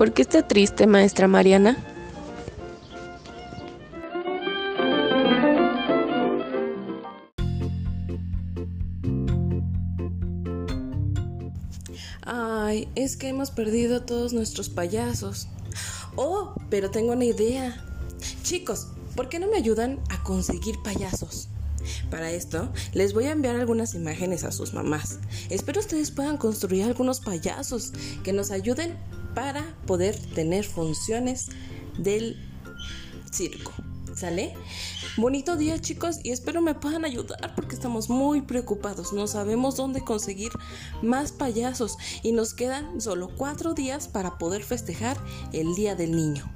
¿Por qué está triste, maestra Mariana? Ay, es que hemos perdido todos nuestros payasos. Oh, pero tengo una idea. Chicos, ¿por qué no me ayudan a conseguir payasos? Para esto, les voy a enviar algunas imágenes a sus mamás. Espero ustedes puedan construir algunos payasos que nos ayuden para poder tener funciones del circo. ¿Sale? Bonito día chicos y espero me puedan ayudar porque estamos muy preocupados. No sabemos dónde conseguir más payasos y nos quedan solo cuatro días para poder festejar el Día del Niño.